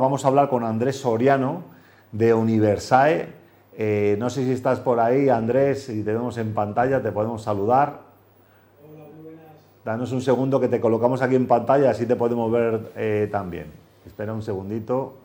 Vamos a hablar con Andrés Soriano de Universae. Eh, no sé si estás por ahí, Andrés, si te vemos en pantalla, te podemos saludar. Hola, muy buenas. Danos un segundo que te colocamos aquí en pantalla, así te podemos ver eh, también. Espera un segundito.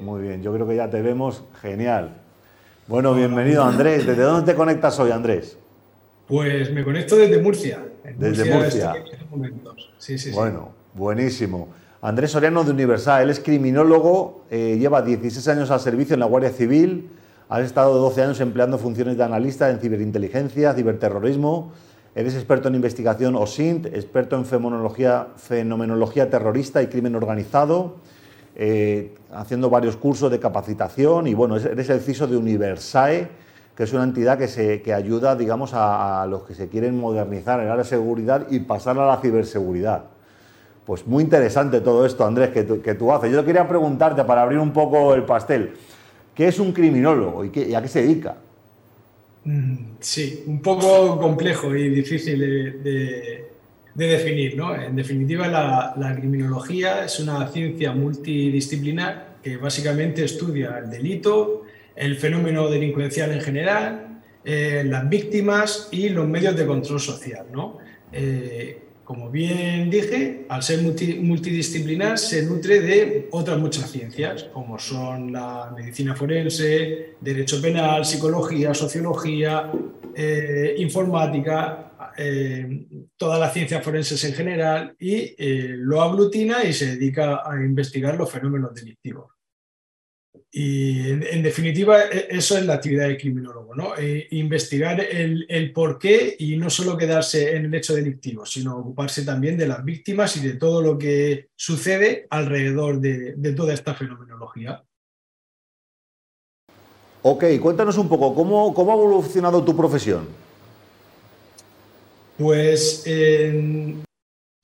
Muy bien, yo creo que ya te vemos. Genial. Bueno, bienvenido Andrés. ¿Desde dónde te conectas hoy, Andrés? Pues me conecto desde Murcia. Desde Murcia. Sí, sí, bueno, buenísimo. Andrés Soriano de Universal, él es criminólogo, eh, lleva 16 años al servicio en la Guardia Civil, ha estado 12 años empleando funciones de analista en ciberinteligencia, ciberterrorismo, eres experto en investigación OSINT, experto en fenomenología, fenomenología terrorista y crimen organizado, eh, haciendo varios cursos de capacitación y bueno, eres el CISO de Universae, que es una entidad que, se, que ayuda, digamos, a, los que se quieren modernizar en de seguridad y pasar a la ciberseguridad. Pues muy interesante todo esto, Andrés, que que tú haces. Yo quería preguntarte, para abrir un poco el pastel, ¿qué es un criminólogo y, a qué se dedica? Mm, sí, un poco complejo y difícil de, definir. ¿no? En definitiva, la, la, criminología es una ciencia multidisciplinar que básicamente estudia el delito, el fenómeno delincuencial en general, eh, las víctimas y los medios de control social. ¿no? Eh, como bien dije, al ser multidisciplinar se nutre de otras muchas ciencias, como son la medicina forense, derecho penal, psicología, sociología, eh, informática, todas las ciencias forenses en general, y lo aglutina y se dedica a investigar los fenómenos delictivos. Y en, definitiva, e, eso es la actividad del criminólogo, ¿no? E investigar el, el, por qué y no solo quedarse en el hecho delictivo, sino ocuparse también de las víctimas y de todo lo que sucede alrededor de, de toda esta fenomenología. Ok, cuéntanos un poco, ¿cómo, cómo ha evolucionado tu profesión? Pues en,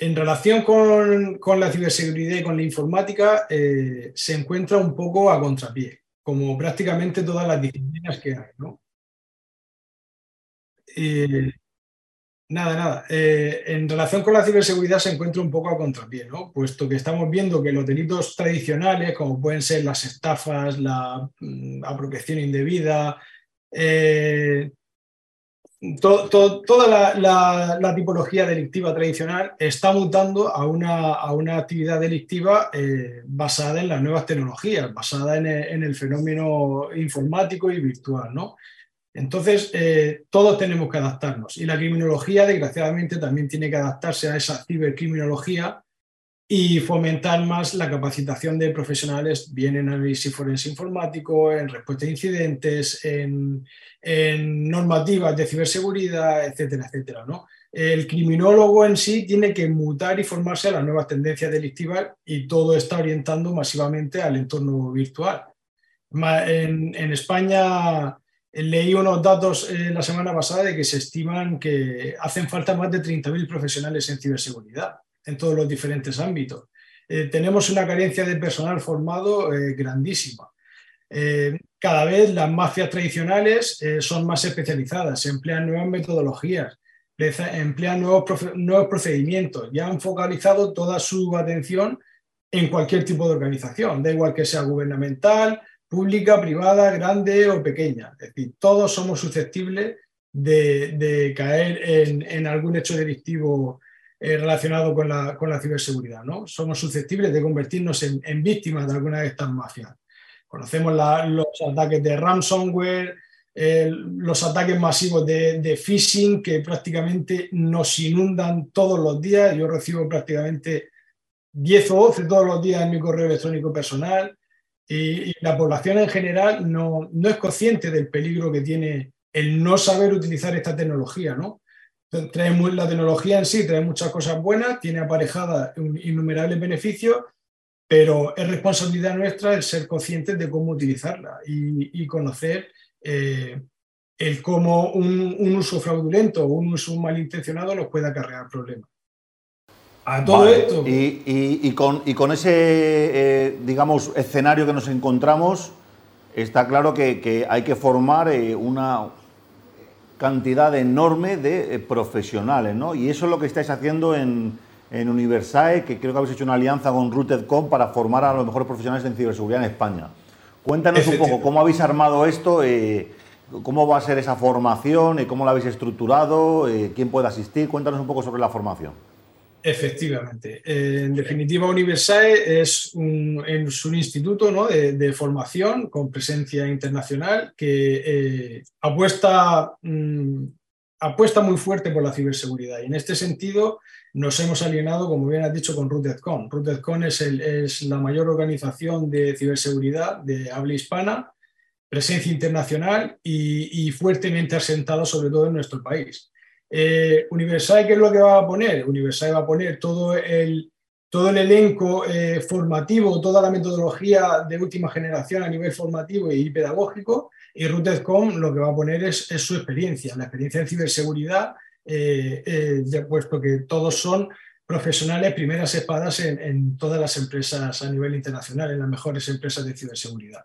en relación con, la ciberseguridad y con la informática, eh, se encuentra un poco a contrapié, como prácticamente todas las disciplinas que hay. ¿no? Eh, nada, nada. Eh, en relación con la ciberseguridad se encuentra un poco a contrapié, ¿no? puesto que estamos viendo que los delitos tradicionales, como pueden ser las estafas, la mm, apropiación indebida, toda la, tipología delictiva tradicional está mutando a una, a una actividad delictiva eh, basada en las nuevas tecnologías, basada en el, fenómeno informático y virtual. ¿no? Entonces, eh, todos tenemos que adaptarnos y la criminología, desgraciadamente, también tiene que adaptarse a esa cibercriminología y fomentar más la capacitación de profesionales, bien en análisis forense informático, en respuesta a incidentes, en, normativas de ciberseguridad, etcétera, etcétera. ¿no? El criminólogo en sí tiene que mutar y formarse a las nuevas tendencias delictivas y todo está orientando masivamente al entorno virtual. En, España leí unos datos eh, la semana pasada de que se estiman que hacen falta más de 30.000 profesionales en ciberseguridad en todos los diferentes ámbitos. Eh, tenemos una carencia de personal formado eh, grandísima. Eh, cada vez las mafias tradicionales son más especializadas, se emplean nuevas metodologías, emplean nuevos, nuevos procedimientos y han focalizado toda su atención en cualquier tipo de organización, da igual que sea gubernamental, pública, privada, grande o pequeña. Es decir, todos somos susceptibles de, caer en, algún hecho delictivo eh, relacionado con la, con la, ciberseguridad. ¿no? Somos susceptibles de convertirnos en, víctimas de alguna de estas mafias. Conocemos los ataques de ransomware, los ataques masivos de, phishing que prácticamente nos inundan todos los días. Yo recibo prácticamente 10 o 12 todos los días en mi correo electrónico personal y, y la población en general no, no, es consciente del peligro que tiene el no saber utilizar esta tecnología, ¿no? Trae la tecnología en sí trae muchas cosas buenas, tiene aparejada innumerables beneficios, pero es responsabilidad nuestra el ser conscientes de cómo utilizarla y, conocer eh, el cómo un, uso fraudulento o un uso malintencionado nos puede acarrear problemas. A todo esto. Y, con, ese, eh, digamos, escenario que nos encontramos, está claro que, hay que formar eh, una, cantidad enorme de eh, profesionales, ¿no? Y eso es lo que estáis haciendo en, en Universae, que creo que habéis hecho una alianza con Rootedcom para formar a los mejores profesionales en ciberseguridad en España. Cuéntanos un poco cómo habéis armado esto, eh, cómo va a ser esa formación, y cómo la habéis estructurado, eh, quién puede asistir. Cuéntanos un poco sobre la formación. Efectivamente. en definitiva, Universae es un, instituto de, formación con presencia internacional que eh, apuesta, mm, apuesta muy fuerte por la ciberseguridad. Y en este sentido nos hemos alienado, como bien has dicho, con RootedCon. RootedCon es, la mayor organización de ciberseguridad de habla hispana, presencia internacional y, fuertemente asentado sobre todo en nuestro país. Eh, Universal, ¿qué es lo que va a poner? Universal va a poner todo el, todo el elenco eh, formativo, toda la metodología de última generación a nivel formativo y pedagógico, y RootedCom lo que va a poner es, su experiencia, la experiencia en ciberseguridad, eh, puesto que todos son profesionales, primeras espadas en todas las empresas a nivel internacional, en las mejores empresas de ciberseguridad.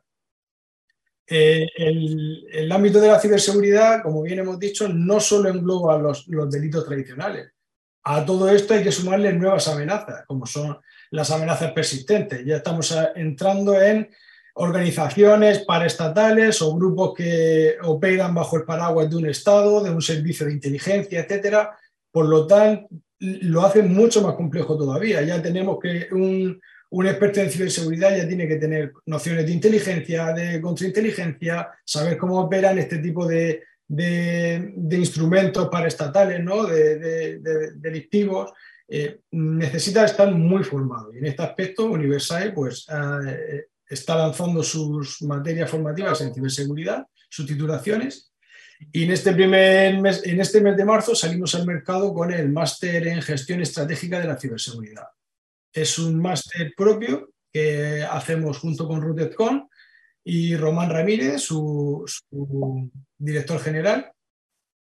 Eh, el, ámbito de la ciberseguridad, como bien hemos dicho, no solo engloba los, delitos tradicionales. A todo esto hay que sumarle nuevas amenazas, como son las amenazas persistentes. Ya estamos entrando en organizaciones paraestatales o grupos que operan bajo el paraguas de un Estado, de un servicio de inteligencia, etcétera. Por lo tanto, lo hace mucho más complejo todavía. Ya tenemos que un, un experto en ciberseguridad ya tiene que tener nociones de inteligencia, de contrainteligencia, saber cómo operan este tipo de, instrumentos paraestatales, ¿no? de, delictivos. Eh, necesita estar muy formado. Y en este aspecto, Universal pues, eh, está lanzando sus materias formativas en ciberseguridad, sus titulaciones. Y en este, primer mes, en este mes de marzo salimos al mercado con el máster en gestión estratégica de la ciberseguridad. Es un máster propio que hacemos junto con RootedCon y Román Ramírez, su, director general,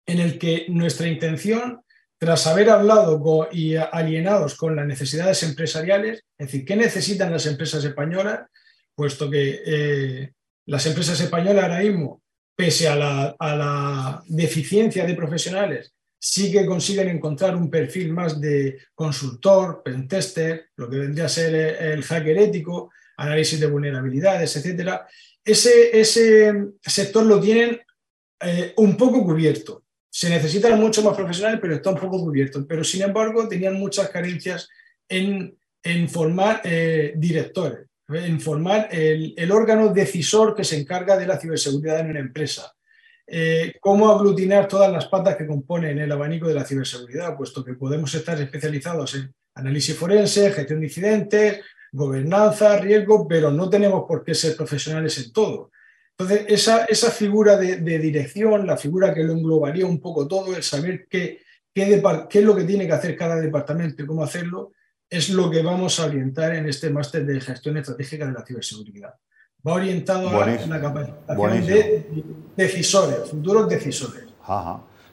en el que nuestra intención, tras haber hablado y alienados con las necesidades empresariales, es decir, ¿qué necesitan las empresas españolas? Puesto que eh, las empresas españolas ahora mismo, pese a la, a la deficiencia de profesionales sí que consiguen encontrar un perfil más de consultor, pentester, lo que vendría a ser el hacker ético, análisis de vulnerabilidades, etc. Ese, ese sector lo tienen eh, un poco cubierto. Se necesitan mucho más profesionales, pero está un poco cubierto. Pero sin embargo, tenían muchas carencias en, formar eh, directores, en formar el, el órgano decisor que se encarga de la ciberseguridad en una empresa eh, cómo aglutinar todas las patas que componen el abanico de la ciberseguridad, puesto que podemos estar especializados en análisis forense, gestión de incidentes, gobernanza, riesgo, pero no tenemos por qué ser profesionales en todo. Entonces, esa, esa figura de, dirección, la figura que lo englobaría un poco todo, el saber qué, qué, qué es lo que tiene que hacer cada departamento y cómo hacerlo, es lo que vamos a orientar en este máster de gestión estratégica de la ciberseguridad. Va orientado a la capacitación de decisores, futuros decisores.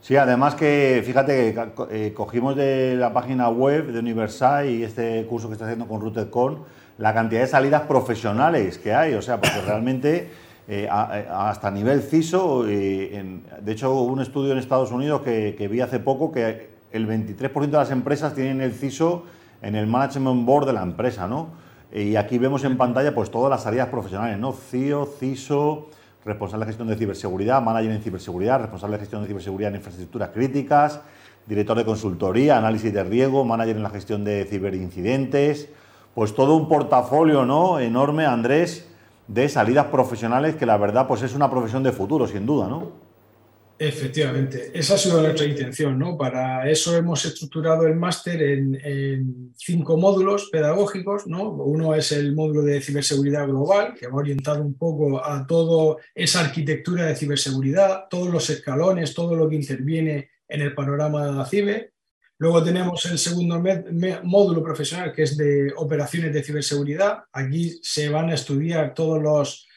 Sí, además que, fíjate, que eh, cogimos de la página web de Universal y este curso que está haciendo con RootedCon, la cantidad de salidas profesionales que hay, o sea, porque realmente eh, hasta nivel CISO, eh, de hecho hubo un estudio en Estados Unidos que, que vi hace poco que el 23% de las empresas tienen el CISO en el management board de la empresa, ¿no? Y aquí vemos en pantalla pues todas las áreas profesionales, ¿no? CIO, CISO, responsable de gestión de ciberseguridad, manager en ciberseguridad, responsable de gestión de ciberseguridad en infraestructuras críticas, director de consultoría, análisis de riesgo, manager en la gestión de ciberincidentes, pues todo un portafolio, ¿no? Enorme, Andrés, de salidas profesionales que la verdad pues es una profesión de futuro, sin duda, ¿no? Efectivamente, esa ha sido nuestra intención. ¿no? Para eso hemos estructurado el máster en, cinco módulos pedagógicos. ¿no? Uno es el módulo de ciberseguridad global, que va orientado un poco a toda esa arquitectura de ciberseguridad, todos los escalones, todo lo que interviene en el panorama de la ciber. Luego tenemos el segundo módulo profesional, que es de operaciones de ciberseguridad. Aquí se van a estudiar todos los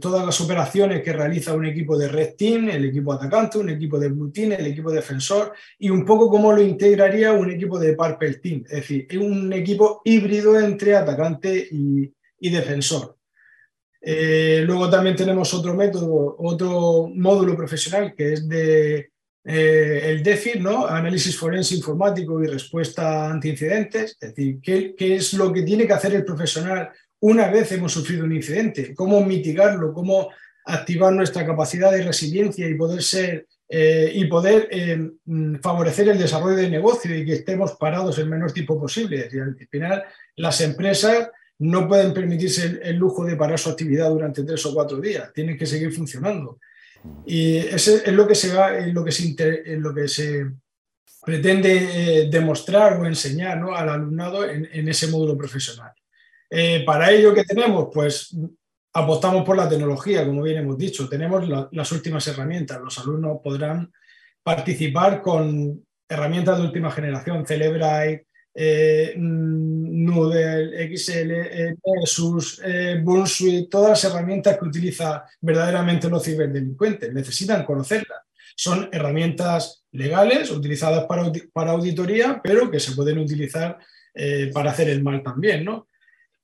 todas las operaciones que realiza un equipo de Red Team, el equipo atacante, un equipo de Blue Team, el equipo defensor y un poco cómo lo integraría un equipo de Purple Team. Es decir, un equipo híbrido entre atacante y, defensor. Eh, luego también tenemos otro método, otro módulo profesional que es de eh, el DEFI, ¿no? análisis forense informático y respuesta ante incidentes, es decir, ¿qué, ¿qué, es lo que tiene que hacer el profesional una vez hemos sufrido un incidente, cómo mitigarlo, cómo activar nuestra capacidad de resiliencia y poder ser eh, y poder eh, mm, favorecer el desarrollo de negocio y que estemos parados el menor tiempo posible. al final, las empresas no pueden permitirse el, lujo de parar su actividad durante tres o cuatro días, tienen que seguir funcionando. Y eso es lo que se, va, lo que se, lo que se pretende eh, demostrar o enseñar al alumnado en, ese módulo profesional. Para ello, ¿qué tenemos? Pues apostamos por la tecnología, como bien hemos dicho. Tenemos las últimas herramientas. Los alumnos podrán participar con herramientas de última generación, Celebrite, eh, Noodle, XL, eh, Pesus, eh, todas las herramientas que utiliza verdaderamente los ciberdelincuentes. Necesitan conocerlas. Son herramientas legales, utilizadas para, para auditoría, pero que se pueden utilizar eh, para hacer el mal también, ¿no?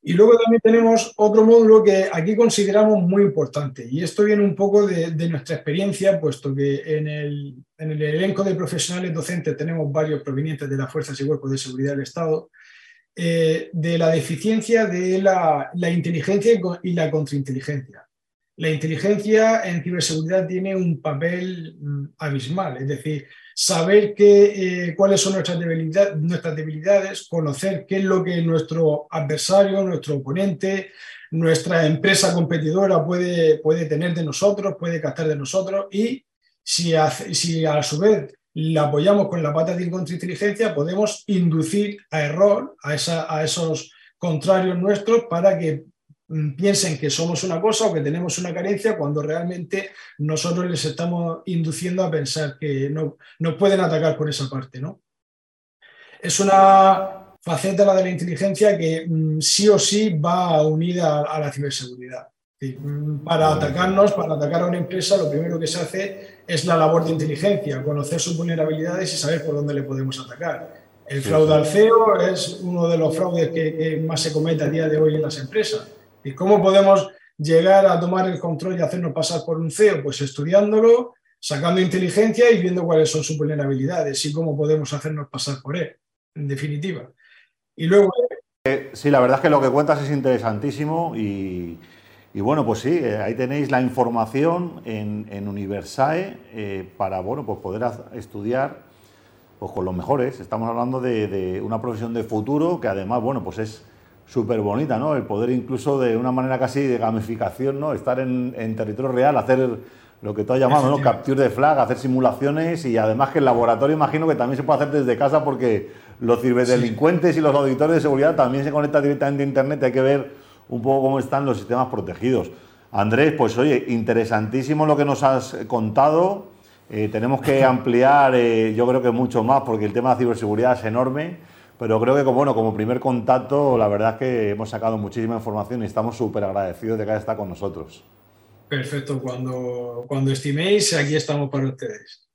Y luego también tenemos otro módulo que aquí consideramos muy importante, y esto viene un poco de, nuestra experiencia, puesto que en el, elenco de profesionales docentes tenemos varios provenientes de las fuerzas y cuerpos de seguridad del Estado, eh, de la deficiencia de la, la inteligencia y la contrainteligencia. La inteligencia en ciberseguridad tiene un papel mm, abismal, es decir, saber qué, eh, cuáles son nuestras, nuestras debilidades, conocer qué es lo que nuestro adversario, nuestro oponente, nuestra empresa competidora puede, puede tener de nosotros, puede captar de nosotros y si si a su vez la apoyamos con la pata de contrainteligencia, podemos inducir a error a, esa, a esos contrarios nuestros para que piensen que somos una cosa o que tenemos una carencia cuando realmente nosotros les estamos induciendo a pensar que no, no pueden atacar por esa parte. ¿no? Es una faceta la de la inteligencia que mm, sí o sí va unida a, la ciberseguridad. Mm, para atacarnos, para atacar a una empresa, lo primero que se hace es la labor de inteligencia, conocer sus vulnerabilidades y saber por dónde le podemos atacar. El fraude al CEO es uno de los fraudes que más se comete a día de hoy en las empresas ¿Y cómo podemos llegar a tomar el control y hacernos pasar por un CEO? Pues estudiándolo, sacando inteligencia y viendo cuáles son sus vulnerabilidades y cómo podemos hacernos pasar por él, en definitiva. Y luego... Eh, sí, la verdad es que lo que cuentas es interesantísimo y, bueno, pues sí, eh, ahí tenéis la información en, Universae eh, para bueno, pues poder estudiar pues con los mejores. Estamos hablando de, de, una profesión de futuro que además, bueno, pues es súper bonita, ¿no? El poder incluso de una manera casi de gamificación, ¿no? Estar en, territorio real, hacer lo que tú has llamado, ¿no? Capture de flag, hacer simulaciones y además que el laboratorio imagino que también se puede hacer desde casa porque los ciberdelincuentes y los auditores de seguridad también se conectan directamente a internet, hay que ver un poco cómo están los sistemas protegidos. Andrés, pues oye, interesantísimo lo que nos has contado. Eh, tenemos que ampliar, eh, yo creo que mucho más, porque el tema de ciberseguridad es enorme. Pero creo que como, bueno, como primer contacto, la verdad es que hemos sacado muchísima información y estamos súper agradecidos de que haya estado con nosotros. Perfecto, cuando, cuando estiméis, aquí estamos para ustedes.